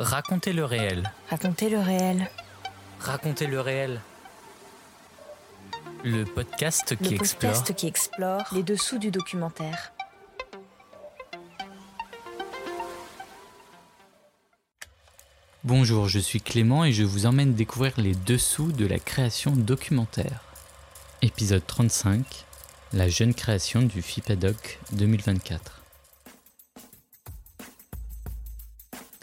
Racontez le réel. Racontez le réel. Racontez le réel. Le podcast qui Le explore podcast qui explore les dessous du documentaire. Bonjour, je suis Clément et je vous emmène découvrir les dessous de la création documentaire. Épisode 35 La jeune création du FIPADOC 2024.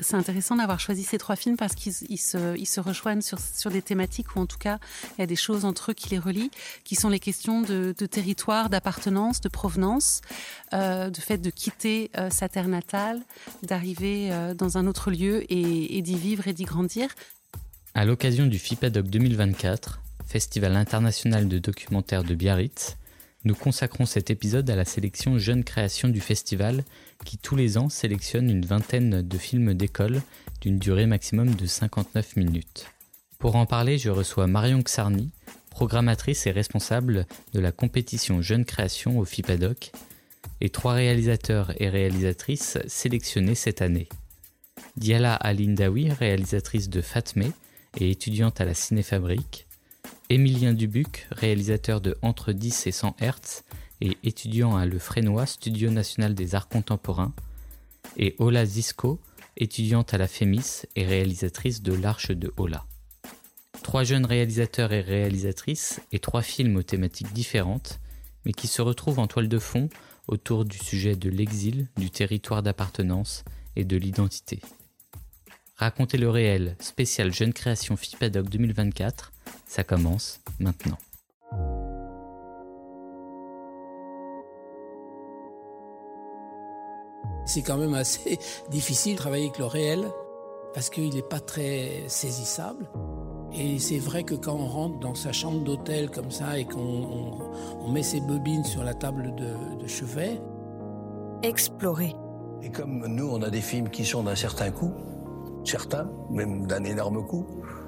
C'est intéressant d'avoir choisi ces trois films parce qu'ils ils se, rejoignent sur, des thématiques ou en tout cas il y a des choses entre eux qui les relient, qui sont les questions de, territoire, d'appartenance, de provenance, euh, de fait de quitter euh, sa terre natale, d'arriver euh, dans un autre lieu et, d'y vivre et d'y grandir. À l'occasion du FIPADOC 2024, Festival international de documentaire de Biarritz, nous consacrons cet épisode à la sélection Jeune Création du festival qui tous les ans sélectionne une vingtaine de films d'école d'une durée maximum de 59 minutes. Pour en parler, je reçois Marion Xarni, programmatrice et responsable de la compétition Jeune Création au FIPADOC, et trois réalisateurs et réalisatrices sélectionnés cette année. Diala Alindawi, réalisatrice de Fatmé et étudiante à la Cinéfabrique, Émilien Dubuc, réalisateur de Entre 10 et 100 Hertz et étudiant à Le Frénois, Studio National des Arts Contemporains, et Ola Zisco, étudiante à la FEMIS et réalisatrice de L'Arche de Ola. Trois jeunes réalisateurs et réalisatrices et trois films aux thématiques différentes, mais qui se retrouvent en toile de fond autour du sujet de l'exil, du territoire d'appartenance et de l'identité. Racontez le réel, spécial Jeune Création FIPADOC 2024, ça commence maintenant. C'est quand même assez difficile de travailler avec le réel parce qu'il n'est pas très saisissable. Et c'est vrai que quand on rentre dans sa chambre d'hôtel comme ça et qu'on on, on met ses bobines sur la table de, de chevet, Explorer. Et comme nous, on a des films qui sont d'un certain coût, certains, même d'un énorme coût,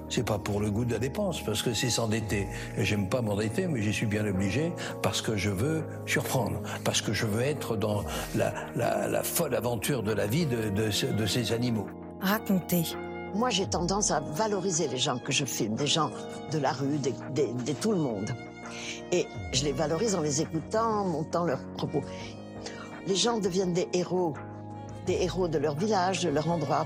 c'est pas pour le goût de la dépense, parce que c'est s'endetter. Et j'aime pas m'endetter, mais j'y suis bien obligé, parce que je veux surprendre, parce que je veux être dans la, la, la folle aventure de la vie de, de, ce- de ces animaux. Raconter. Moi, j'ai tendance à valoriser les gens que je filme, des gens de la rue, des- des- de tout le monde. Et je les valorise en les écoutant, en montant leurs propos. Les gens deviennent des héros, des héros de leur village, de leur endroit.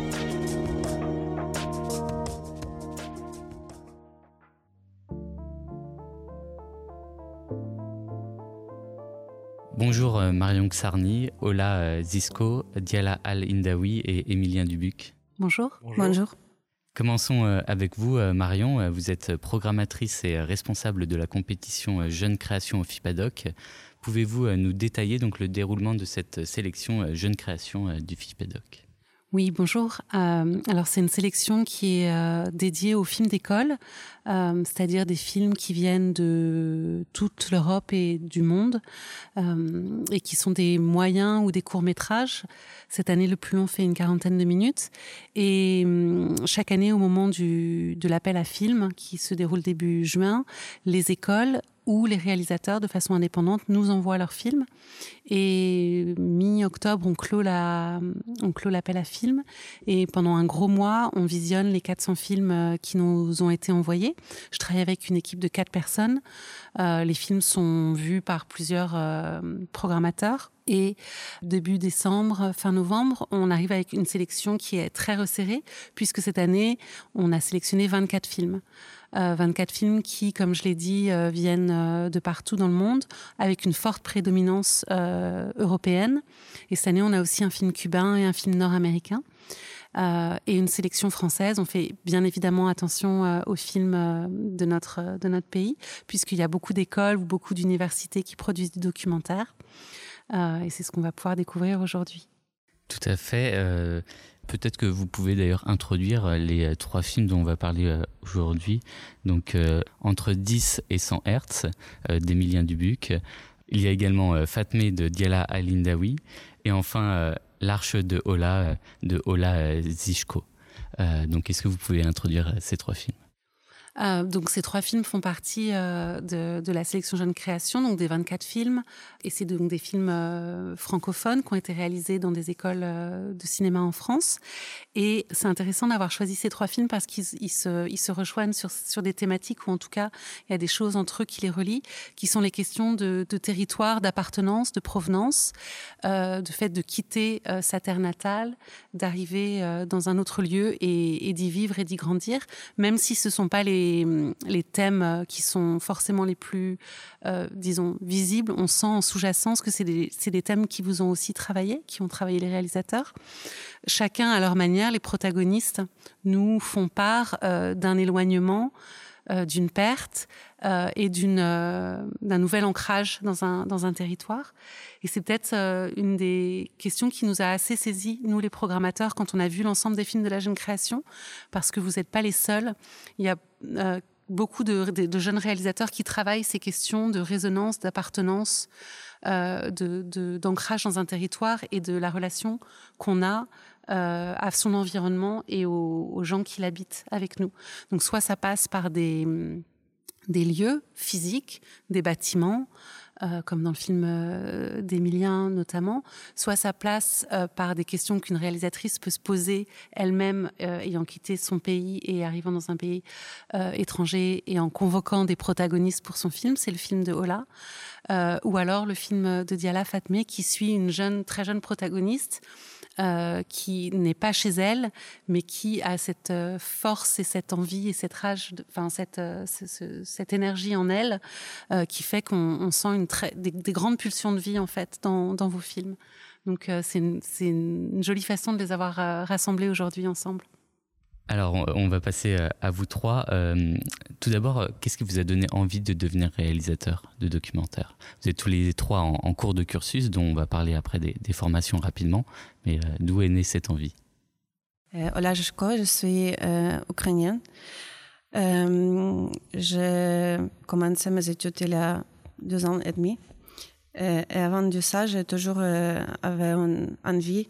Bonjour euh, Marion Xarni, Ola euh, Zisco, Diala Al-Indawi et Émilien Dubuc. Bonjour. Bonjour. Commençons euh, avec vous, Marion. Vous êtes programmatrice et responsable de la compétition euh, Jeune Création au FIPADOC. Pouvez-vous nous détailler donc le déroulement de cette sélection Jeune Création du FIPADOC? Oui, bonjour. Euh, alors c'est une sélection qui est euh, dédiée aux films d'école, euh, c'est-à-dire des films qui viennent de toute l'Europe et du monde, et qui sont des moyens ou des courts métrages. Cette année, le plus long fait une quarantaine de minutes, et hum, chaque année, au moment de l'appel à films qui se déroule début juin, les écoles ou les réalisateurs, de façon indépendante, nous envoient leurs films. Et mi-octobre, on clôt la, l'appel à films. Et pendant un gros mois, on visionne les 400 films euh, qui nous ont été envoyés. Je travaille avec une équipe de quatre personnes. Euh, les films sont vus par plusieurs euh, programmateurs. Et début décembre, fin novembre, on arrive avec une sélection qui est très resserrée, puisque cette année, on a sélectionné 24 films. 24 films qui, comme je l'ai dit, viennent de partout dans le monde, avec une forte prédominance européenne. Et cette année, on a aussi un film cubain et un film nord-américain. Euh, et une sélection française. On fait bien évidemment attention euh, aux films euh, de, notre, de notre pays, puisqu'il y a beaucoup d'écoles ou beaucoup d'universités qui produisent des documentaires. Et c'est ce qu'on va pouvoir découvrir aujourd'hui. Tout à fait. Peut-être que vous pouvez d'ailleurs introduire les trois films dont on va parler aujourd'hui. Donc, entre 10 et 100 Hertz d'Emilien Dubuc. Il y a également Fatmé de Diala Alindawi. Et enfin, L'Arche de Ola euh, de Ola euh, Zishko. Euh, donc, est-ce que vous pouvez introduire ces trois films? Euh, donc ces trois films font partie euh, de, la sélection Jeune Création, donc des 24 films. Et c'est donc des films euh, francophones qui ont été réalisés dans des écoles de cinéma en France. Et c'est intéressant d'avoir choisi ces trois films parce qu'ils se, rejoignent sur, des thématiques ou en tout cas il y a des choses entre eux qui les relient, qui sont les questions de, territoire, d'appartenance, de provenance, de fait de quitter sa terre natale, d'arriver dans un autre lieu et, d'y vivre et d'y grandir, même si ce sont pas les les, thèmes euh, qui sont forcément les plus, euh, disons, visibles, on sent en sous-jacence que c'est des, des, thèmes qui vous ont aussi travaillé, qui ont travaillé les réalisateurs. Chacun à leur manière, les protagonistes nous font part euh, d'un éloignement d'une perte euh, et euh, d'un nouvel ancrage dans un territoire. Et c'est peut-être une des questions qui nous a assez saisi nous les programmateurs quand on a vu l'ensemble des films de la jeune création, parce que vous n'êtes pas les seuls. Il y a beaucoup de, jeunes réalisateurs qui travaillent ces questions de résonance, d'appartenance, d'ancrage dans un territoire et de la relation qu'on a euh, à son environnement et aux, gens qui l'habitent avec nous. Donc soit ça passe par des, des lieux physiques, des bâtiments, euh, comme dans le film euh, d'Emilien notamment, soit ça place par des questions qu'une réalisatrice peut se poser elle-même ayant quitté son pays et arrivant dans un pays étranger et en convoquant des protagonistes pour son film, c'est le film de Ola, ou alors le film de Diala Fatmé qui suit une jeune, très jeune protagoniste euh, qui n'est pas chez elle, mais qui a cette euh, force et cette envie et cette rage, enfin cette, euh, cette énergie en elle, qui fait qu'on sent une très, des, grandes pulsions de vie en fait dans, dans vos films. Donc c'est une, une, jolie façon de les avoir rassemblés aujourd'hui ensemble. Alors, on va passer euh, à vous trois. Euh, tout d'abord, euh, qu'est-ce qui vous a donné envie de devenir réalisateur de documentaires? Vous êtes tous les trois en, cours de cursus, dont on va parler après des, formations rapidement. Mais d'où est née cette envie? Hola, je suis ukrainienne. j'ai commencé mes études il y a deux ans et demi. Et, avant de ça, j'ai toujours une envie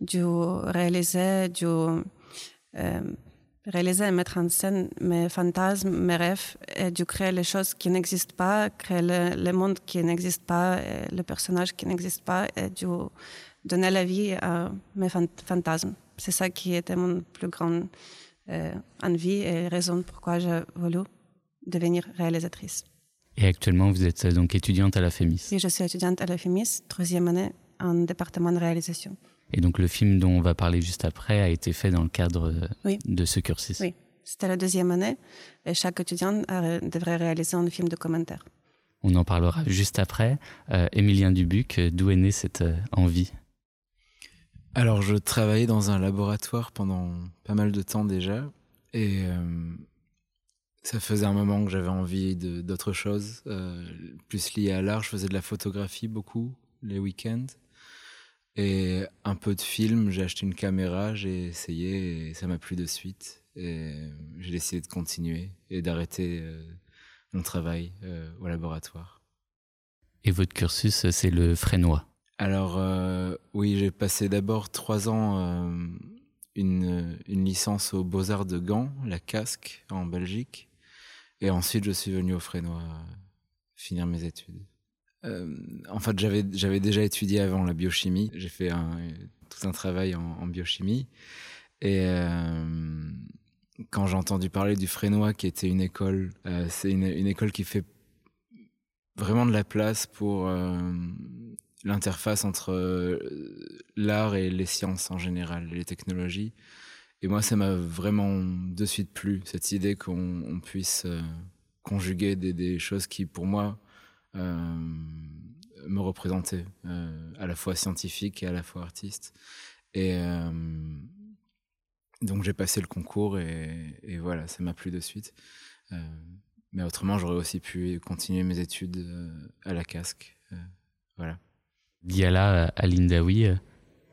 de réaliser, euh, réaliser et mettre en scène mes fantasmes, mes rêves, et de créer les choses qui n'existent pas, créer le, monde qui n'existe pas, le personnage qui n'existe pas, et de donner la vie à mes fantasmes. C'est ça qui était mon plus grand euh, envie et raison pourquoi j'ai voulu devenir réalisatrice. Et actuellement, vous êtes donc étudiante à la FEMIS Oui, je suis étudiante à la FEMIS, troisième année en département de réalisation. Et donc le film dont on va parler juste après a été fait dans le cadre de ce cursus. Oui, c'était la deuxième année et chaque étudiant devrait réaliser un film de commentaire. On en parlera juste après. Euh, Émilien Dubuc, d'où est née cette euh, envie? Alors je travaillais dans un laboratoire pendant pas mal de temps déjà et euh, ça faisait un moment que j'avais envie d'autre chose, plus lié à l'art. Je faisais de la photographie beaucoup les week-ends. Et un peu de film, j'ai acheté une caméra, j'ai essayé et ça m'a plu de suite. Et j'ai décidé de continuer et d'arrêter euh, mon travail euh, au laboratoire. Et votre cursus, c'est le frénois Alors, euh, oui, j'ai passé d'abord trois ans une, une, licence aux Beaux-Arts de Gand, la Casque, en Belgique. Et ensuite, je suis venu au frénois finir mes études. Euh, en fait, j'avais, déjà étudié avant la biochimie. J'ai fait tout un travail en, biochimie. Et euh, quand j'ai entendu parler du Frénois, qui était une école, euh, c'est une, école qui fait vraiment de la place pour l'interface entre l'art et les sciences en général, les technologies. Et moi, ça m'a vraiment de suite plu, cette idée qu'on puisse conjuguer des, choses qui, pour moi, me représentaient, à la fois scientifique et à la fois artiste. Et donc j'ai passé le concours et, voilà, ça m'a plu de suite. mais autrement, j'aurais aussi pu continuer mes études à la casque. voilà. Diala Alindawi,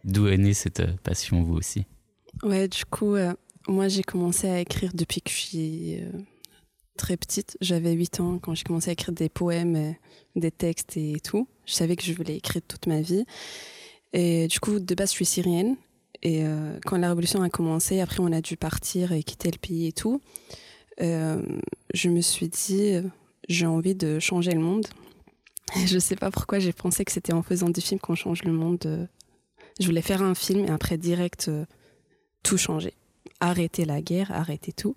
d'où est née cette passion, vous aussi? Ouais, du coup, moi j'ai commencé à écrire depuis que je suis très petite. J'avais 8 ans quand j'ai commencé à écrire des poèmes, des textes et tout. Je savais que je voulais écrire toute ma vie. Et du coup, de base, je suis syrienne. Et euh, quand la révolution a commencé, après on a dû partir et quitter le pays et tout, euh, je me suis dit, j'ai envie de changer le monde. Je sais pas pourquoi j'ai pensé que c'était en faisant des films qu'on change le monde. Je voulais faire un film et après direct euh, tout changer. Arrêter la guerre, arrêter tout.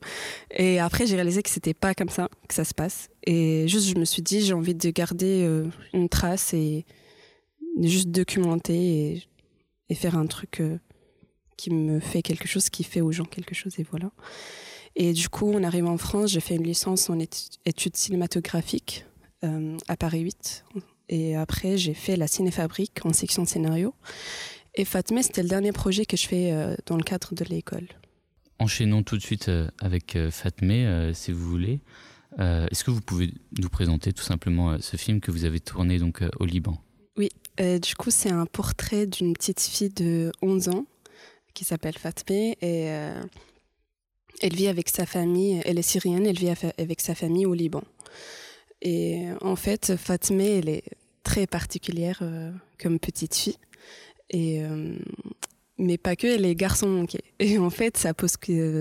Et après j'ai réalisé que c'était pas comme ça que ça se passe. Et juste je me suis dit, j'ai envie de garder une trace et juste documenter et, faire un truc qui me fait quelque chose, qui fait aux gens quelque chose, et voilà. Et du coup, on arrive en France, j'ai fait une licence en études cinématographiques euh, à Paris 8. Et après, j'ai fait la Cinéfabrique en section scénario. Et Fatme, c'était le dernier projet que je fais euh, dans le cadre de l'école. Enchaînons tout de suite euh, avec Fatme, si vous voulez. Est-ce que vous pouvez nous présenter tout simplement ce film que vous avez tourné donc au Liban? Oui, du coup, c'est un portrait d'une petite fille de 11 ans qui s'appelle Fatme et euh, elle vit avec sa famille, elle est syrienne, elle vit avec sa famille au Liban. Et en fait, Fatme, elle est très particulière euh, comme petite fille. Et, euh, mais pas que, elle est garçon manqué. Et en fait, ça pose,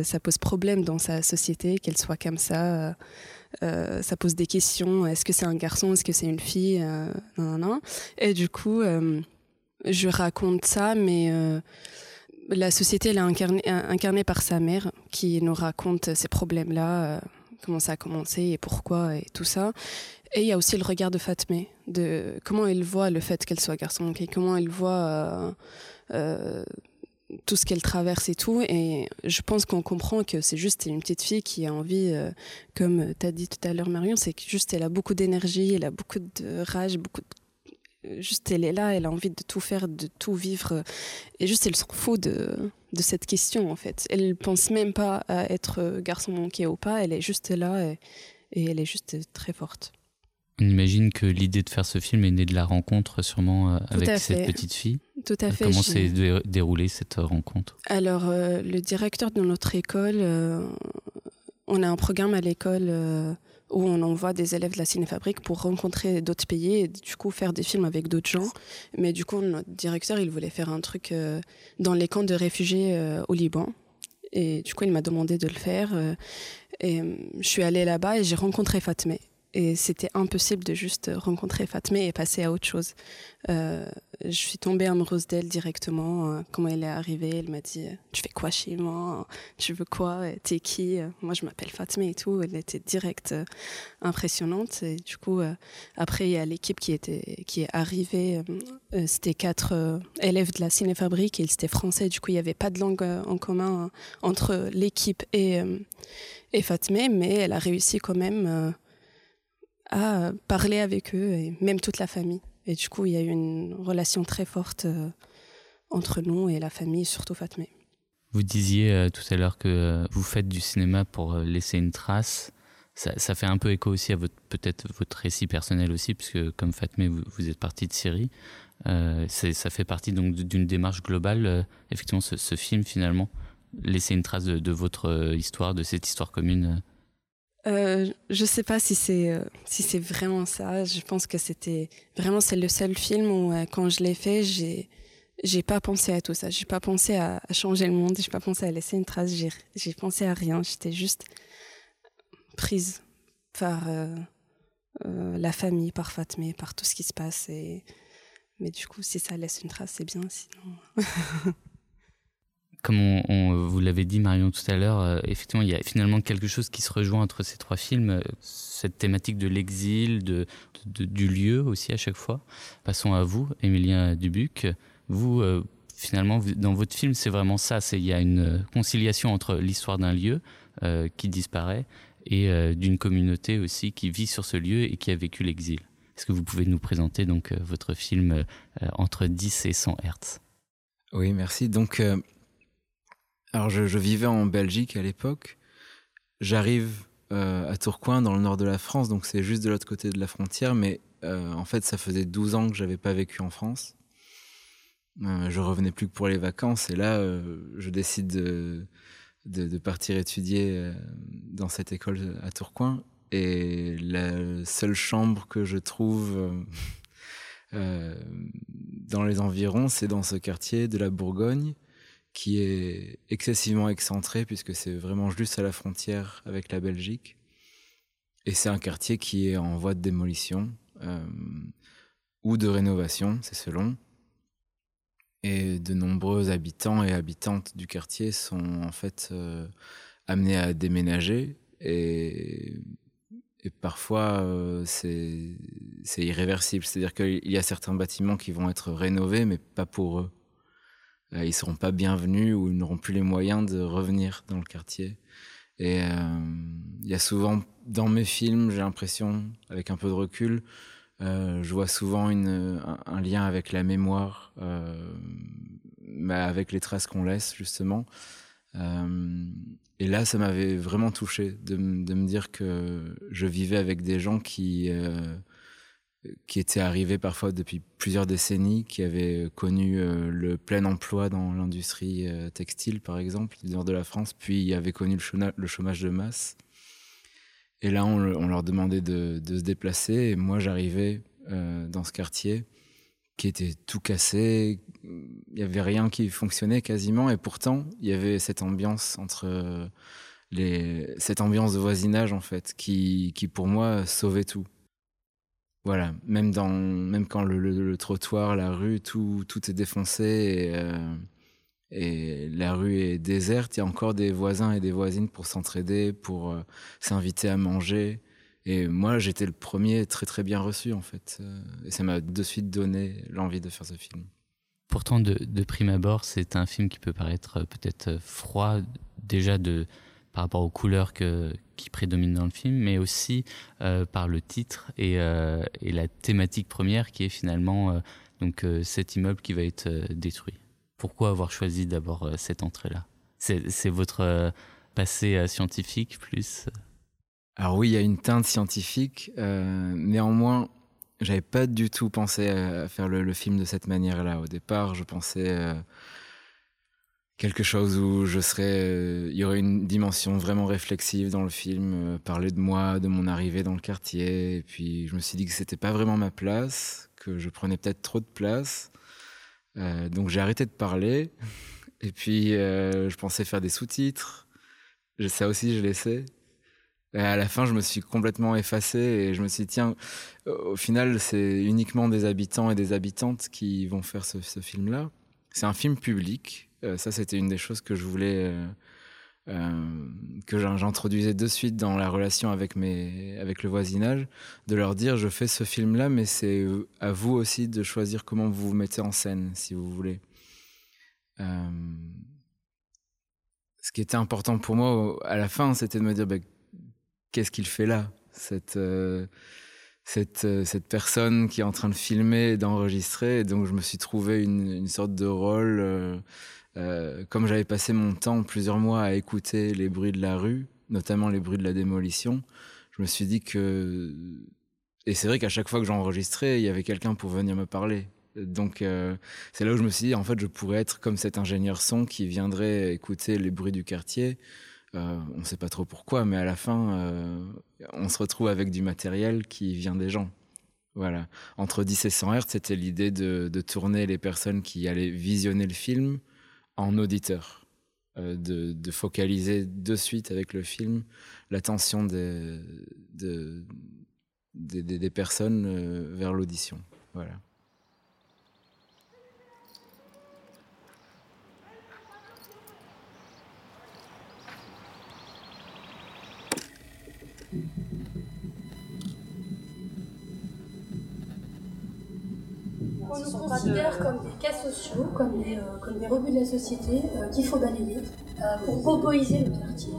ça pose problème dans sa société qu'elle soit comme ça. ça pose des questions. Est-ce que c'est un garçon Est-ce que c'est une fille non, non, non. Et du coup, je raconte ça, mais la société elle est incarnée, par sa mère qui nous raconte ces problèmes-là, euh, comment ça a commencé et pourquoi et tout ça. Et il y a aussi le regard de Fatme, de comment elle voit le fait qu'elle soit garçon, comment elle voit euh, euh, tout ce qu'elle traverse et tout. Et je pense qu'on comprend que c'est juste une petite fille qui a envie, comme tu as dit tout à l'heure Marion, c'est que juste elle a beaucoup d'énergie, elle a beaucoup de rage, beaucoup de juste elle est là, elle a envie de tout faire, de tout vivre. Et juste elle s'en fout de, de cette question en fait. Elle pense même pas à être garçon manqué ou pas, elle est juste là et, elle est juste très forte. On imagine que l'idée de faire ce film est née de la rencontre sûrement euh, avec cette petite fille. Tout à fait. Comment s'est déroulée cette rencontre? Alors, euh, le directeur de notre école, euh, on a un programme à l'école où on envoie des élèves de la cinéfabrique pour rencontrer d'autres pays et du coup faire des films avec d'autres gens. Mais du coup, notre directeur, il voulait faire un truc euh, dans les camps de réfugiés euh, au Liban. Et du coup, il m'a demandé de le faire. Euh, et je suis allée là-bas et j'ai rencontré Fatme. Et c'était impossible de juste rencontrer Fatme et passer à autre chose. Euh, je suis tombée amoureuse d'elle directement. Euh, comment elle est arrivée, elle m'a dit Tu fais quoi chez moi? Tu veux quoi? T'es qui Moi, je m'appelle Fatme et tout. Elle était directe, euh, impressionnante. Et du coup, après, il y a l'équipe qui, qui est arrivée. c'était quatre élèves de la cinéfabrique ils étaient français. Du coup, il n'y avait pas de langue en commun entre l'équipe et, et Fatme, mais elle a réussi quand même à parler avec eux et même toute la famille. Et du coup, il y a eu une relation très forte euh, entre nous et la famille, surtout Fatme. Vous disiez euh, tout à l'heure que euh, vous faites du cinéma pour laisser une trace. Ça, fait un peu écho aussi à votre peut-être votre récit personnel aussi, puisque comme Fatme, vous, êtes parti de Syrie. ça fait partie donc d'une démarche globale. effectivement, ce, film finalement, laisser une trace de, votre histoire, de cette histoire commune euh, je sais pas si c'est euh, si c'est vraiment ça. Je pense que c'était vraiment c'est le seul film où euh, quand je l'ai fait, j'ai j'ai pas pensé à tout ça. J'ai pas pensé à, changer le monde. J'ai pas pensé à laisser une trace. J'ai j'ai pensé à rien. J'étais juste prise par la famille, par Fatme, par tout ce qui se passe. Et mais du coup, si ça laisse une trace, c'est bien. Sinon. comme on, vous l'avez dit Marion tout à l'heure, effectivement, il y a finalement quelque chose qui se rejoint entre ces trois films, cette thématique de l'exil, de, du lieu aussi à chaque fois. Passons à vous, Émilien Dubuc. Vous, finalement, dans votre film, c'est vraiment ça. Il y a une conciliation entre l'histoire d'un lieu qui disparaît et d'une communauté aussi qui vit sur ce lieu et qui a vécu l'exil. Est-ce que vous pouvez nous présenter donc euh, votre film euh, entre 10 et 100 Hertz? Oui, merci. Donc, euh, alors je, vivais en Belgique à l'époque. J'arrive à Tourcoing, dans le nord de la France, donc c'est juste de l'autre côté de la frontière, mais en fait, ça faisait 12 ans que j'avais pas vécu en France. je revenais plus que pour les vacances, et là, je décide de, partir étudier dans cette école à Tourcoing. Et la seule chambre que je trouve euh, euh, dans les environs, c'est dans ce quartier de la Bourgogne, qui est excessivement excentré, puisque c'est vraiment juste à la frontière avec la Belgique. Et c'est un quartier qui est en voie de démolition euh, ou de rénovation, c'est selon. Et de nombreux habitants et habitantes du quartier sont en fait amenés à déménager. Et et parfois, euh, c'est irréversible. C'est-à-dire qu'il y a certains bâtiments qui vont être rénovés, mais pas pour eux. Euh, ils seront pas bienvenus ou ils n'auront plus les moyens de revenir dans le quartier. Et euh, il y a souvent, dans mes films, j'ai l'impression, avec un peu de recul, je vois souvent une, un, lien avec la mémoire, avec les traces qu'on laisse, justement. Et là, ça m'avait vraiment touché de, me dire que je vivais avec des gens qui, euh, qui étaient arrivés parfois depuis plusieurs décennies, qui avaient connu euh, le plein emploi dans l'industrie euh, textile, par exemple, du nord de la France, puis avaient connu le, chômage de masse. Et là, on, leur demandait de, se déplacer. Et moi, j'arrivais dans ce quartier qui était tout cassé. Il y avait rien qui fonctionnait quasiment, et pourtant il y avait cette ambiance entre cette ambiance de voisinage en fait, qui pour moi sauvait tout. Voilà, même dans, même quand le, trottoir, la rue, tout, tout est défoncé et, euh, et, la rue est déserte, il y a encore des voisins et des voisines pour s'entraider, pour euh, s'inviter à manger. Et moi, j'étais le premier très très bien reçu en fait. Et ça m'a de suite donné l'envie de faire ce film. Pourtant, de, prime abord, c'est un film qui peut paraître euh, peut-être froid déjà de, par rapport aux couleurs qui prédominent dans le film, mais aussi par le titre et, et, la thématique première qui est finalement donc, cet immeuble qui va être détruit. Pourquoi avoir choisi d'abord cette entrée-là? C'est votre passé scientifique plus alors oui, il y a une teinte scientifique. Euh, néanmoins, j'avais pas du tout pensé à faire le, film de cette manière-là. Au départ, je pensais euh, quelque chose où je serais, euh, il y aurait une dimension vraiment réflexive dans le film, parler de moi, de mon arrivée dans le quartier. Et puis je me suis dit que c'était pas vraiment ma place, que je prenais peut-être trop de place. donc j'ai arrêté de parler. Et puis je pensais faire des sous-titres. Ça aussi, je laissais. Et à la fin, je me suis complètement effacé et je me suis dit, tiens, au final, c'est uniquement des habitants et des habitantes qui vont faire ce, film-là. C'est un film public. Euh, ça, c'était une des choses que je voulais, euh, euh, que j'introduisais de suite dans la relation avec, mes, avec le voisinage, de leur dire, je fais ce film-là, mais c'est à vous aussi de choisir comment vous vous mettez en scène, si vous voulez. ce qui était important pour moi à la fin, c'était de me dire, bah, qu'est-ce qu'il fait là cette, cette, cette, personne qui est en train de filmer et d'enregistrer. Donc, je me suis trouvé une, sorte de rôle. Euh, comme j'avais passé mon temps, plusieurs mois, à écouter les bruits de la rue, notamment les bruits de la démolition, je me suis dit que. Et c'est vrai qu'à chaque fois que j'enregistrais, il y avait quelqu'un pour venir me parler. Donc, c'est là où je me suis dit, en fait, je pourrais être comme cet ingénieur son qui viendrait écouter les bruits du quartier euh, on ne sait pas trop pourquoi, mais à la fin, euh, on se retrouve avec du matériel qui vient des gens. Voilà. Entre 10 et 100 Hz, c'était l'idée de, tourner les personnes qui allaient visionner le film en auditeurs. Euh, de, focaliser de suite avec le film l'attention des, personnes vers l'audition. On nous considère comme des cas sociaux, comme des, euh, comme des rebuts de la société euh, qu'il faut balayer euh, pour popoiser le quartier.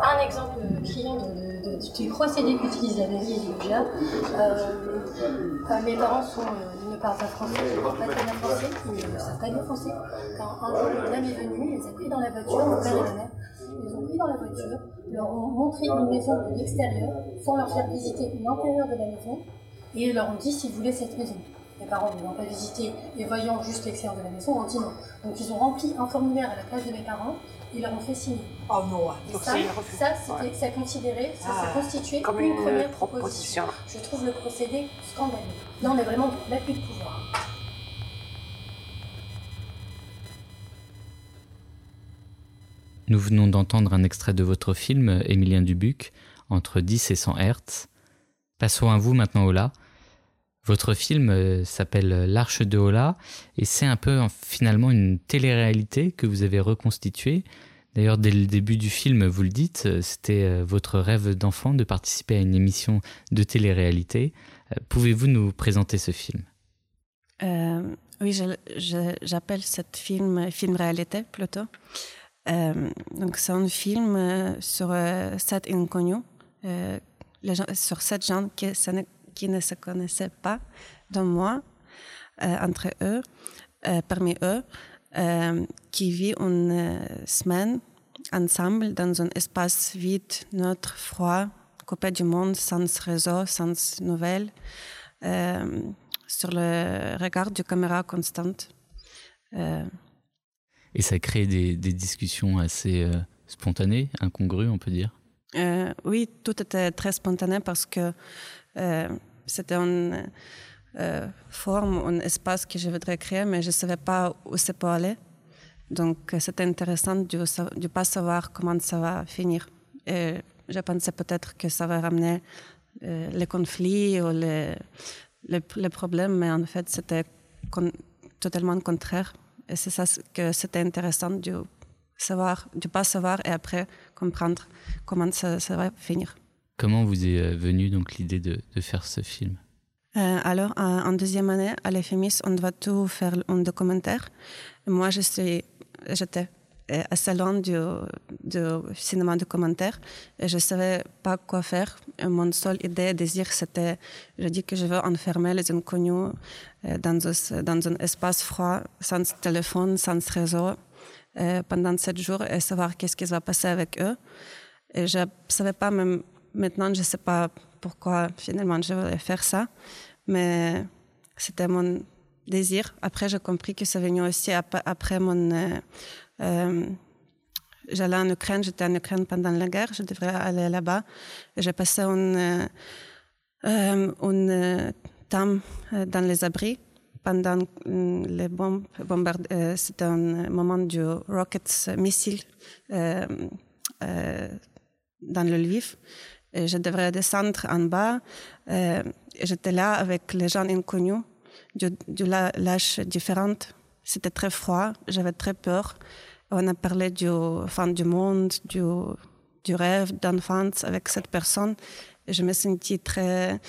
Un exemple de, de, de, procédé qu'utilise la mairie et l'IGA. mes parents sont, ils ne parlent pas français, ils ne parlent pas très bien français, ils ne savent pas bien. Quand un jour une dame est venue, ils a pris dans la voiture, mon père et ma mère, ils ont pris dans la voiture, leur ont montré une maison de l'extérieur, sans leur faire visiter l'intérieur de la maison, et leur ont dit s'ils voulaient cette maison. Les parents ne l'ont pas visité et voyant juste l'extérieur de la maison, ont dit non. Donc ils ont rempli un formulaire à la place de mes parents et leur ont fait signer. Oh non, donc ça, ça, c'était, ça considéré, ça s'est ah, constitué comme une, première proposition. Je trouve le procédé scandaleux. Là, on est vraiment dans l'appui de pouvoir. Nous venons d'entendre un extrait de votre film, Émilien Dubuc, entre 10 et 100 Hertz. Passons à vous maintenant, Ola. Votre film euh, s'appelle L'Arche de Ola et c'est un peu finalement une télé-réalité que vous avez reconstituée. D'ailleurs, dès le début du film, vous le dites, euh, c'était euh, votre rêve d'enfant de participer à une émission de télé-réalité. Pouvez-vous nous présenter ce film? Oui, j'appelle ce film film-réalité plutôt. Donc c'est un film sur sept inconnus, sur sept gens qui, qui, ne se connaissaient pas, dont moi, entre eux, parmi eux, qui vivent une semaine ensemble dans un espace vide, neutre, froid, coupé du monde, sans réseau, sans nouvelles, sur le regard du caméra constante. Et ça crée des, des discussions assez euh, spontanées, incongrues, on peut dire? Euh, Oui, tout était très spontané parce que euh, c'était une forme, un espace que je voudrais créer, mais je ne savais pas où ça peut aller. Donc c'était intéressant de ne pas savoir comment ça va finir. Et je pensais peut-être que ça va ramener les conflits ou les, problèmes, mais en fait c'était totalement le contraire. Et c'est ça que c'était intéressant de savoir, de pas savoir et après comprendre comment ça va finir. Comment vous est euh, venue donc l'idée de, faire ce film? Euh, Alors, en deuxième année, à l'EFEMIS, on doit tout faire un documentaire. Moi, j'étais à salon du, du cinéma documentaire et je ne savais pas quoi faire. Mon seule idée, désir, c'était, je dis que je veux enfermer les inconnus euh, dans un, espace froid, sans téléphone, sans réseau, euh, pendant sept jours et savoir qu'est-ce qui va passer avec eux. Et je ne savais pas, même maintenant, je ne sais pas pourquoi finalement je voulais faire ça, mais c'était mon désir. Après, j'ai compris que ça venait aussi après mon, euh, euh, j'allais en Ukraine, j'étais en Ukraine pendant la guerre, je devrais aller là-bas. J'ai passé un, euh, euh, temps dans les abris pendant les bombes. C'était un moment du rocket missile dans le Lviv. Et je devrais descendre en bas. J'étais là avec les gens inconnus, de l'âge différent. C'était très froid, j'avais très peur. On a parlé du fin du monde, du, du rêve d'enfance avec cette personne. Et je me sentis très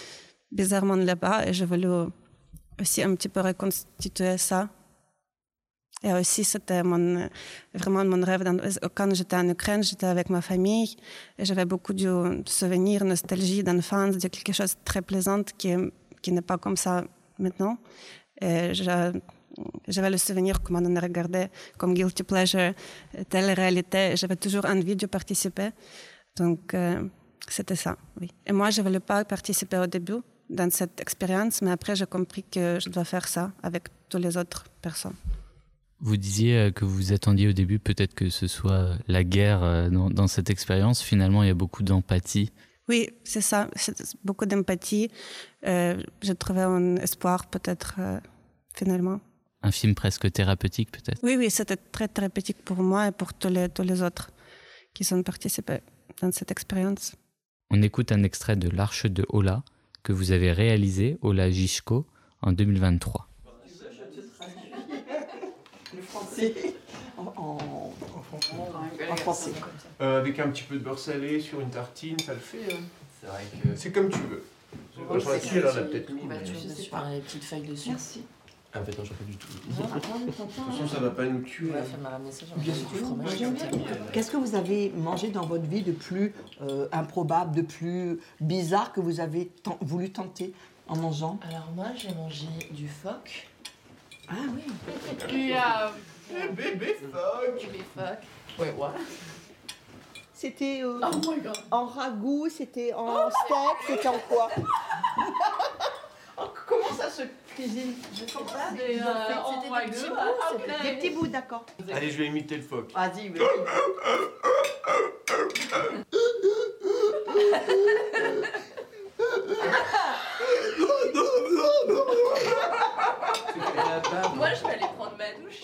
bizarrement là-bas et je voulais aussi un petit peu reconstituer ça. Et aussi, c'était vraiment mon rêve. Quand j'étais en Ukraine, j'étais avec ma famille et j'avais beaucoup de souvenirs, nostalgie d'enfance, de quelque chose de très plaisant qui, qui n'est pas comme ça maintenant. Et j'avais le souvenir comment on regardait comme guilty pleasure telle réalité. J'avais toujours envie de participer. Donc, euh, c'était ça, oui. Et moi, je ne voulais pas participer au début dans cette expérience, mais après, j'ai compris que je dois faire ça avec toutes les autres personnes. Vous disiez euh, que vous attendiez au début peut-être que ce soit la guerre euh, dans, dans cette expérience. Finalement, il y a beaucoup d'empathie. Oui, c'est ça. Beaucoup d'empathie. Euh, j'ai trouvé un espoir peut-être finalement un film presque thérapeutique peut-être? Oui, oui, c'était très thérapeutique pour moi et pour tous les, tous les autres qui ont participé dans cette expérience. On écoute un extrait de L'Arche de Ola que vous avez réalisé, Ola Jishko, en 2023. En, En français. Euh, avec un petit peu de beurre salé sur une tartine, ça le fait. Hein. C'est vrai que. C'est comme tu veux. Oui, J'aurais c'est pu, elle en a peut-être mis. Bah, tu sais, je parle des petites feuilles dessus. Merci. Ah, en fait, non, j'en pas du tout. Non, De attends, attends, toute façon, ça va pas nous tuer. Sûr. fromage. Qu'est-ce que vous avez mangé dans votre vie de plus euh, improbable, de plus bizarre que vous avez voulu tenter en mangeant? Alors moi, j'ai mangé du phoque. Ah oui. Et euh, bébé phoque. Bébé phoque. Ouais, ouais. C'était euh, Oh my God. en ragoût, c'était en steak, c'était en quoi? Oh, Comment ça se cuisine? Je sais pas. Des, euh, des ragoût, petits ah, bouts, ok. des petits bouts, d'accord. Allez, je vais imiter le phoque. Vas-y, vas-y. Moi, je vais aller prendre ma douche.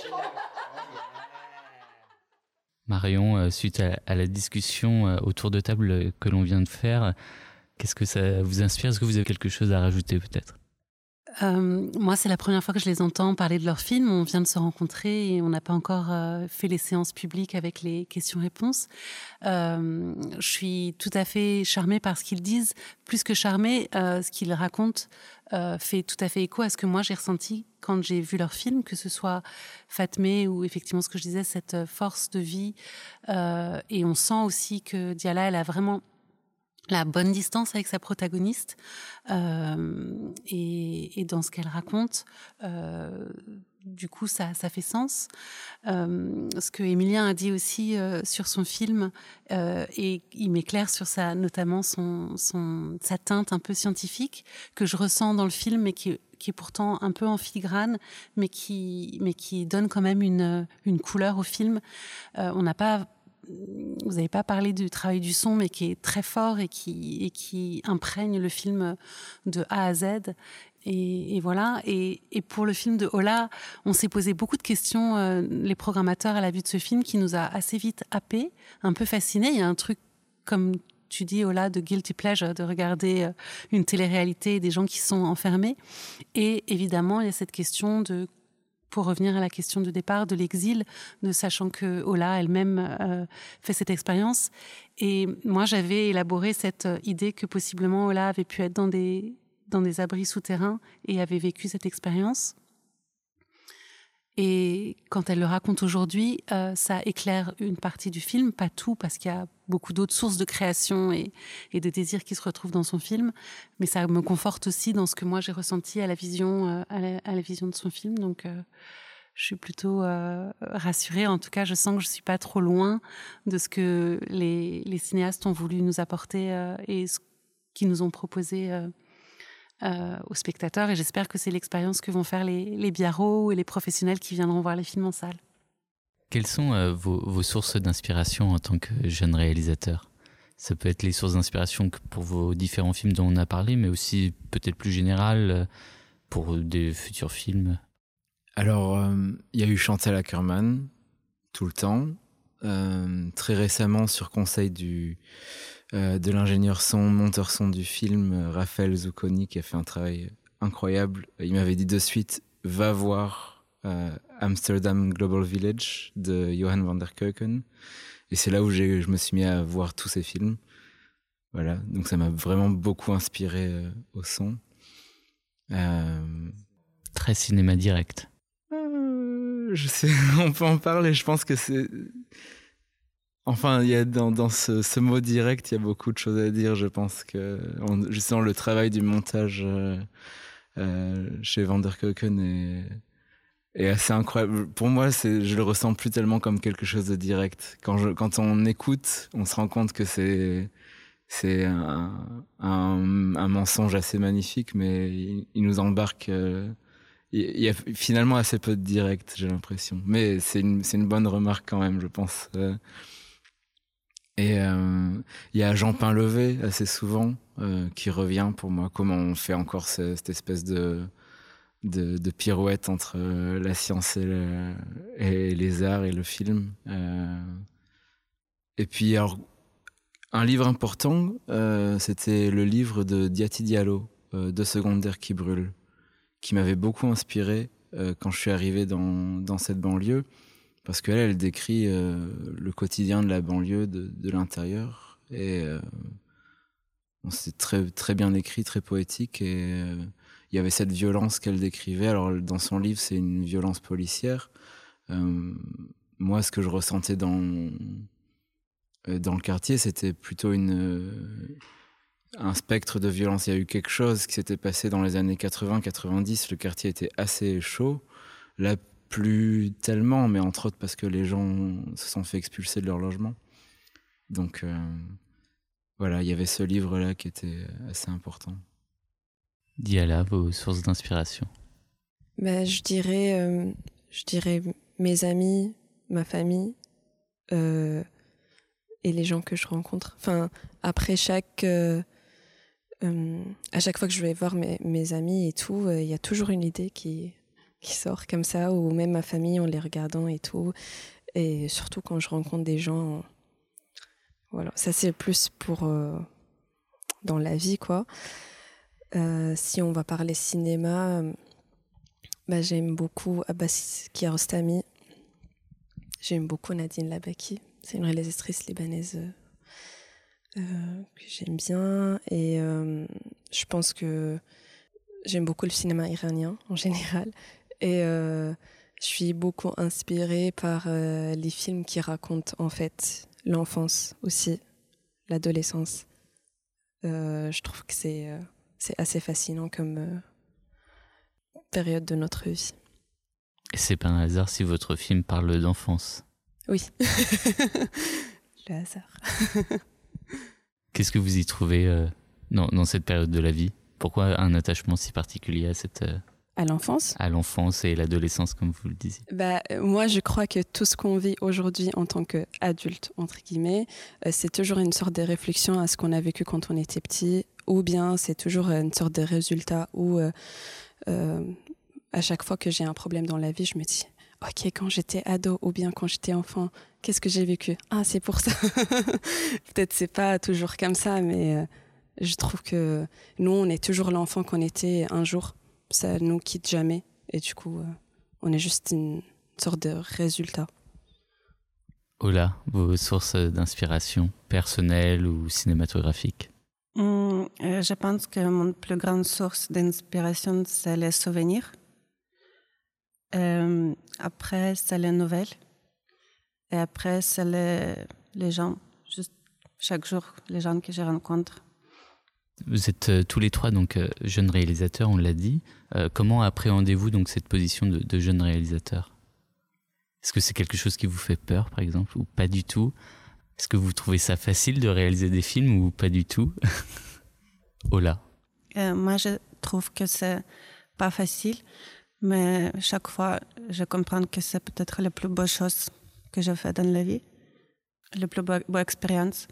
Marion, euh, suite à, la discussion euh, autour de table euh, que l'on vient de faire, qu'est-ce que ça vous inspire? Est-ce que vous avez quelque chose à rajouter peut-être? Euh, moi, c'est la première fois que je les entends parler de leur film. On vient de se rencontrer et on n'a pas encore euh, fait les séances publiques avec les questions-réponses. Euh, je suis tout à fait charmée par ce qu'ils disent. Plus que charmée, ce qu'ils racontent fait tout à fait écho à ce que moi j'ai ressenti quand j'ai vu leur film, que ce soit Fatmé ou effectivement ce que je disais, cette force de vie. Et on sent aussi que Diala, elle a vraiment la bonne distance avec sa protagoniste euh, et, et dans ce qu'elle raconte. euh, du coup, ça, ça fait sens. Euh, ce que Emilien a dit aussi euh, sur son film, euh, et il m'éclaire sur sa, notamment son, son, sa teinte un peu scientifique que je ressens dans le film, mais qui, qui est pourtant un peu en filigrane, mais qui, mais qui donne quand même une, une couleur au film. Euh, on n'a pas vous n'avez pas parlé du travail du son, mais qui est très fort et qui, imprègne le film de A à Z. Et, voilà. Et, pour le film de Ola, on s'est posé beaucoup de questions, euh, les programmateurs, à la vue de ce film, qui nous a assez vite happé, un peu fasciné. Il y a un truc, comme tu dis, Ola, de guilty pleasure, de regarder euh, une télé-réalité des gens qui sont enfermés. Et évidemment, il y a cette question de pour revenir à la question de départ de l'exil, de sachant que Ola elle-même euh, fait cette expérience. Et moi, j'avais élaboré cette idée que possiblement Ola avait pu être dans des, dans des abris souterrains et avait vécu cette expérience. Et quand elle le raconte aujourd'hui, euh, ça éclaire une partie du film, pas tout, parce qu'il y a beaucoup d'autres sources de création et, de désir qui se retrouvent dans son film. Mais ça me conforte aussi dans ce que moi j'ai ressenti à la vision, euh, à, la, vision de son film. Donc, euh, je suis plutôt rassurée. En tout cas, je sens que je suis pas trop loin de ce que les, cinéastes ont voulu nous apporter et ce qu'ils nous ont proposé euh, aux spectateurs. Et j'espère que c'est l'expérience que vont faire les, les biarros et les professionnels qui viendront voir les films en salle. Quelles sont euh, vos, vos, sources d'inspiration en tant que jeune réalisateur? Ça peut être les sources d'inspiration pour vos différents films dont on a parlé, mais aussi peut-être plus général euh, pour des futurs films? Alors, il euh, y a eu Chantal Ackerman tout le temps. Euh, très récemment, sur conseil du, euh, de l'ingénieur son, monteur son du film, Raphaël Zucconi, qui a fait un travail incroyable. Il m'avait dit de suite, va voir euh, Amsterdam Global Village de Johan van der Keuken. Et c'est là où je me suis mis à voir tous ces films. Voilà, donc ça m'a vraiment beaucoup inspiré euh, au son. Euh, Très cinéma direct. je sais, on peut en parler. Je pense que c'est. Enfin, il y a dans, dans ce, ce, mot direct, il y a beaucoup de choses à dire. Je pense que on, justement le travail du montage euh, euh, chez Vanderkeuken est, est assez incroyable. Pour moi, je le ressens plus tellement comme quelque chose de direct. Quand, je, quand on écoute, on se rend compte que c'est c'est un, un, un, mensonge assez magnifique, mais il, nous embarque. Euh, il y a finalement assez peu de direct, j'ai l'impression. Mais c'est une, c'est une bonne remarque quand même, je pense. Euh, et euh, il y a Jean Painlevé assez souvent euh, qui revient pour moi. Comment on fait encore ce, cette espèce de, de, pirouette entre la science et, le, et, les arts et le film. Euh, et puis un livre important, euh, c'était le livre de Diati Diallo, euh, Deux secondes d'air qui brûle, qui m'avait beaucoup inspiré euh, quand je suis arrivé dans, dans cette banlieue parce qu'elle, elle décrit le quotidien de la banlieue de, l'intérieur et c'est très, très bien écrit, très poétique et il y avait cette violence qu'elle décrivait. Alors dans son livre, c'est une violence policière. moi, ce que je ressentais dans dans le quartier, c'était plutôt un spectre de violence. Il y a eu quelque chose qui s'était passé dans les années 80-90. Le quartier était assez chaud. Plus tellement, mais entre autres parce que les gens se sont fait expulser de leur logement. Donc euh, voilà, il y avait ce livre-là qui était assez important. Diala, vos sources d'inspiration ben, je, dirais, euh, je dirais mes amis, ma famille euh, et les gens que je rencontre. Enfin, après chaque euh, à chaque fois que je vais voir mes, mes amis et tout, euh, il y a toujours une idée qui, qui sort comme ça, ou même ma famille en les regardant et tout. Et surtout quand je rencontre des gens. Voilà, ça c'est plus pour. Euh, dans la vie, quoi. si on va parler cinéma, bah, j'aime beaucoup Abbas Kiarostami. J'aime beaucoup Nadine Labaki. C'est une réalisatrice libanaise euh, que j'aime bien. Et euh, je pense que j'aime beaucoup le cinéma iranien en général. Et euh, je suis beaucoup inspirée par les films qui racontent en fait l'enfance aussi, l'adolescence. je trouve que c'est assez fascinant comme période de notre vie. Et c'est pas un hasard si votre film parle d'enfance. Oui. Le hasard. Qu'est-ce que vous y trouvez euh, dans, cette période de la vie? Pourquoi un attachement si particulier à cette... Euh, à l'enfance À l'enfance et l'adolescence, comme vous le disiez. Bah, moi, je crois que tout ce qu'on vit aujourd'hui en tant qu'adulte, entre guillemets, euh, c'est toujours une sorte de réflexion à ce qu'on a vécu quand on était petit, ou bien c'est toujours une sorte de résultat où, à chaque fois que j'ai un problème dans la vie, je me dis, ok, quand j'étais ado ou bien quand j'étais enfant, qu'est-ce que j'ai vécu? Ah, c'est pour ça. Peut-être c'est pas toujours comme ça, mais euh, je trouve que nous, on est toujours l'enfant qu'on était un jour. Ça nous quitte jamais. Et du coup, euh, on est juste une sorte de résultat. Ola, vos sources d'inspiration personnelles ou cinématographiques mmh, euh, Je pense que mon plus grande source d'inspiration, c'est les souvenirs. après, c'est les nouvelles. Et après, c'est les, gens, juste chaque jour, les gens que je rencontre. Vous êtes euh, tous les trois donc euh, jeunes réalisateurs, on l'a dit. Euh, comment appréhendez-vous donc cette position de, de jeune réalisateur? Est-ce que c'est quelque chose qui vous fait peur, par exemple, ou pas du tout? Est-ce que vous trouvez ça facile de réaliser des films ou pas du tout? Ola. moi, je trouve que c'est pas facile, mais chaque fois, je comprends que c'est peut-être la plus belle chose que j'ai fait dans la vie, la plus bonne, expérience.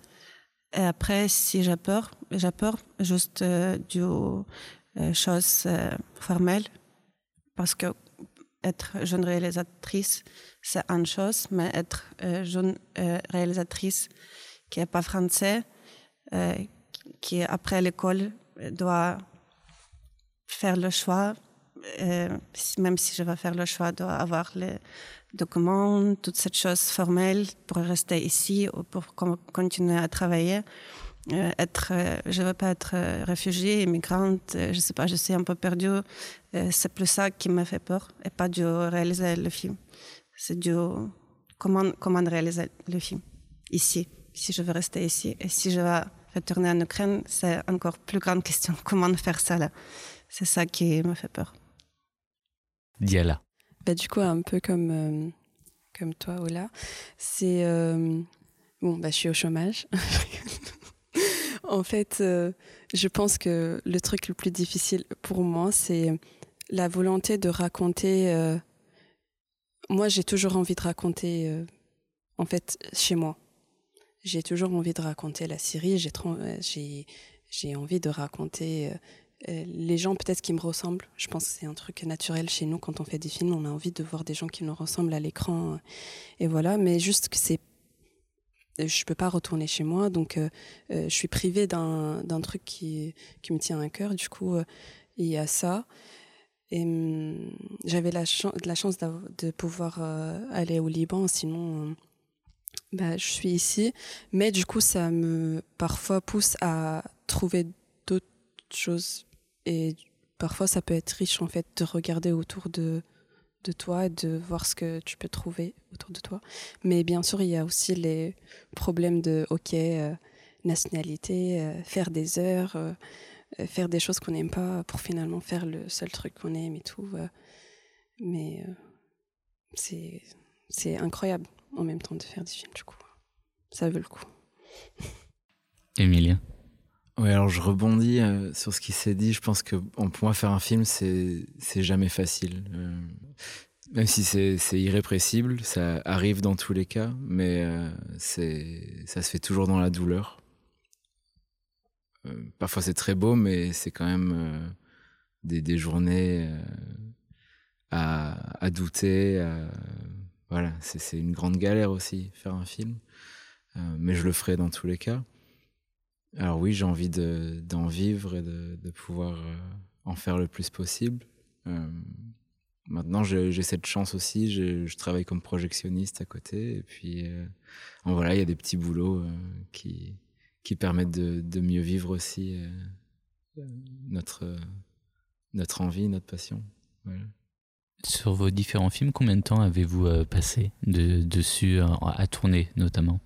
Et après, si j'ai peur, j'ai peur juste euh, du euh, choses euh, formelles, parce que être jeune réalisatrice, c'est une chose, mais être jeune réalisatrice qui n'est pas français, qui après l'école doit faire le choix, même si je vais faire le choix, doit avoir les documents, toutes ces choses formelles pour rester ici ou pour continuer à travailler. Euh, être, euh, je ne veux pas être euh, réfugiée, immigrante, je ne sais pas, je suis un peu perdue. c'est plus ça qui m'a fait peur et pas de réaliser le film. C'est du comment, comment réaliser le film ici, si je veux rester ici. Et si je vais retourner en Ukraine, c'est encore plus grande question. Comment faire ça là? C'est ça qui me fait peur. Diala. Bah, du coup, un peu comme, euh, comme toi, Ola, c'est. Euh, bon, bah, je suis au chômage. en fait, euh, je pense que le truc le plus difficile pour moi, c'est la volonté de raconter. moi, j'ai toujours envie de raconter, en fait, chez moi. J'ai toujours envie de raconter la Syrie, j'ai envie de raconter euh, les gens peut-être qui me ressemblent. Je pense que c'est un truc naturel chez nous quand on fait des films. On a envie de voir des gens qui nous ressemblent à l'écran. Et voilà, mais juste que c'est je peux pas retourner chez moi, donc euh, euh, je suis privée d'un truc qui, qui me tient à cœur. Du coup, il y a ça. Et hum, j'avais la, la chance de pouvoir euh, aller au Liban, sinon euh, bah, je suis ici. Mais du coup, ça me parfois pousse à trouver d'autres choses. Et parfois, ça peut être riche en fait de regarder autour de, de toi, de voir ce que tu peux trouver autour de toi. Mais bien sûr, il y a aussi les problèmes de, ok, euh, nationalité, euh, faire des heures, euh, faire des choses qu'on n'aime pas pour finalement faire le seul truc qu'on aime et tout. mais c'est c'est incroyable en même temps de faire des films, du coup. Ça vaut le coup. Emilien Ouais, alors je rebondis euh, sur ce qui s'est dit. Je pense que bon, pour moi, faire un film, c'est jamais facile. Euh, même si c'est irrépressible, ça arrive dans tous les cas, mais euh, ça se fait toujours dans la douleur. Parfois c'est très beau, mais c'est quand même des, des journées à, à douter. à- voilà, c'est une grande galère aussi, faire un film. Mais je le ferai dans tous les cas. Alors oui, j'ai envie de- d'en vivre et de, pouvoir euh, en faire le plus possible. Euh, maintenant, j'ai cette chance aussi. Je, travaille comme projectionniste à côté. Et puis, euh, voilà, il y a des petits boulots euh, qui, qui permettent de, mieux vivre aussi notre, notre envie, notre passion. Sur vos différents films, combien de temps avez-vous passé de- dessus à tourner notamment?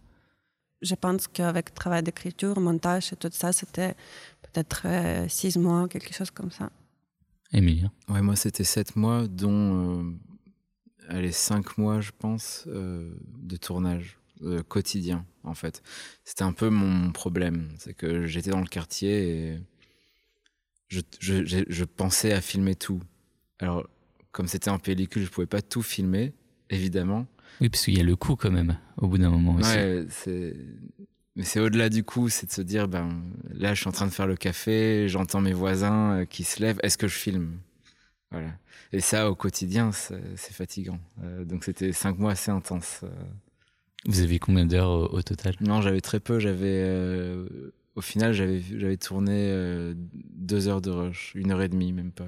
Je pense qu'avec le travail d'écriture, montage et tout ça, c'était peut-être euh, six mois, quelque chose comme ça. Emilien Ouais, moi, c'était sept mois, dont euh, allez, cinq mois, je pense, euh, de tournage euh, quotidien, en fait. C'était un peu mon problème. C'est que j'étais dans le quartier et je, je, j'ai- je pensais à filmer tout. Alors, comme c'était en pellicule, je pouvais pas tout filmer, évidemment. Oui, parce qu'il y a le coup quand même, au bout d'un moment aussi. Ouais, c'est... Mais c'est au-delà du coup, c'est de se dire, ben, là, je suis en train de faire le café, j'entends mes voisins euh, qui se lèvent, est-ce que je filme? Voilà. Et ça, au quotidien, c'est, c'est fatigant. Euh, donc c'était cinq mois assez intenses. euh. Vous avez combien d'heures au, au total? Non, j'avais très peu. J'avais, euh, au final, j'avais, j'avais tourné euh, deux heures de rush, une heure et demie, même pas.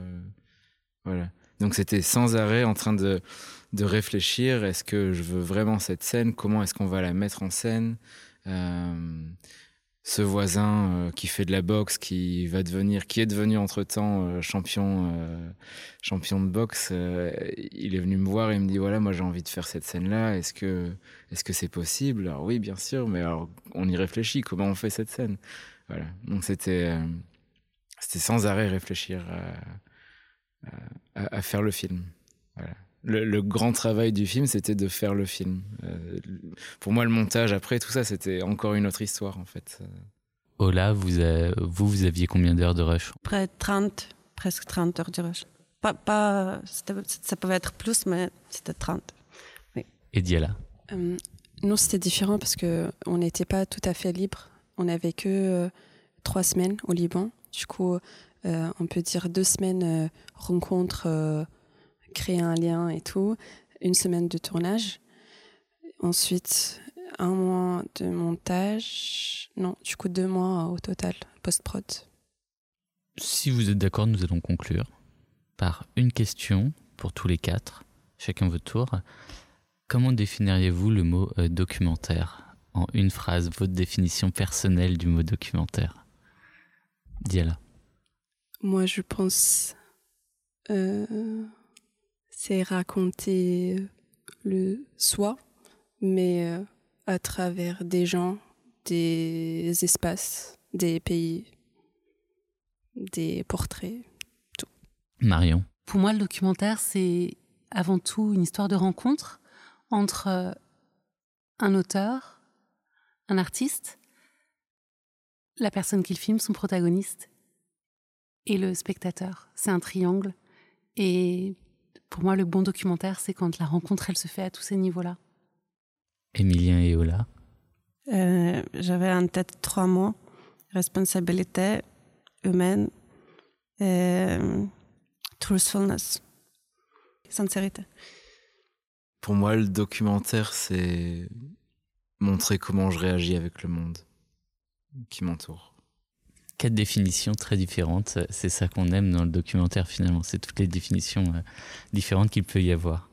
Voilà. Donc c'était sans arrêt en train de, de réfléchir. Est-ce que je veux vraiment cette scène? Comment est-ce qu'on va la mettre en scène? Euh, Ce voisin euh, qui fait de la boxe, qui va devenir, qui est devenu entre temps champion, euh, champion de boxe, euh, il est venu me voir et me dit voilà, moi j'ai envie de faire cette scène-là. Est-ce que, est-ce que c'est possible? Alors oui, bien sûr, mais alors on y réfléchit. Comment on fait cette scène? Voilà. Donc c'était, euh, c'était sans arrêt réfléchir à, à- à faire le film. Voilà. Le, le grand travail du film, c'était de faire le film. Euh, pour moi, le montage après, tout ça, c'était encore une autre histoire en fait. Ola, vous, a- vous, vous aviez combien d'heures de rush? Près de 30, presque 30 heures de rush. Pas, pas, ça pouvait être plus, mais c'était 30. Et Diala? Euh, nous, c'était différent parce que on n'était pas tout à fait libre. On n'avait que euh, trois semaines au Liban. Du coup, on peut dire deux semaines euh, rencontre, euh, créer un lien et tout. Une semaine de tournage. Ensuite, un mois de montage. Non, du coup, deux mois au total, post-prod. Si vous êtes d'accord, nous allons conclure par une question pour tous les quatre, chacun votre tour. Comment définiriez-vous le mot euh, documentaire? En une phrase, votre définition personnelle du mot documentaire. Diala. Moi, je pense euh, c'est raconter le soi, mais euh, à travers des gens, des espaces, des pays, des portraits. Marion. Pour moi, le documentaire, c'est avant tout une histoire de rencontre entre euh, un auteur, un artiste, la personne qui le filme, son protagoniste, et le spectateur. C'est un triangle. Et pour moi, le bon documentaire, c'est quand la rencontre, elle se fait à tous ces niveaux-là. Emilien et Ola. Euh, J'avais en tête trois mots responsabilité humaine et truthfulness, sincérité. Pour moi, le documentaire, c'est montrer comment je réagis avec le monde qui m'entoure. Quatre définitions très différentes. C'est ça qu'on aime dans le documentaire finalement, c'est toutes les définitions euh, différentes qu'il peut y avoir.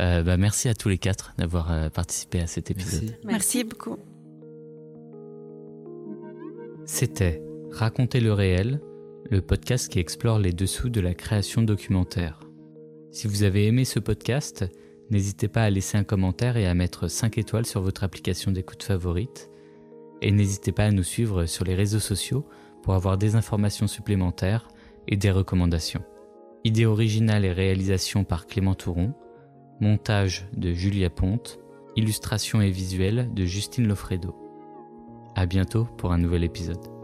Euh, bah, merci à tous les quatre d'avoir euh, participé à cet épisode. Merci, merci beaucoup. C'était Raconter le réel, le podcast qui explore les dessous de la création documentaire. Si vous avez aimé ce podcast, n'hésitez pas à laisser un commentaire et à mettre 5 étoiles sur votre application d'écoute favorite. Et n'hésitez pas à nous suivre sur les réseaux sociaux pour avoir des informations supplémentaires et des recommandations. Idée originale et réalisation par Clément Touron, montage de Julia Ponte, illustration et visuel de Justine Lofredo. À bientôt pour un nouvel épisode.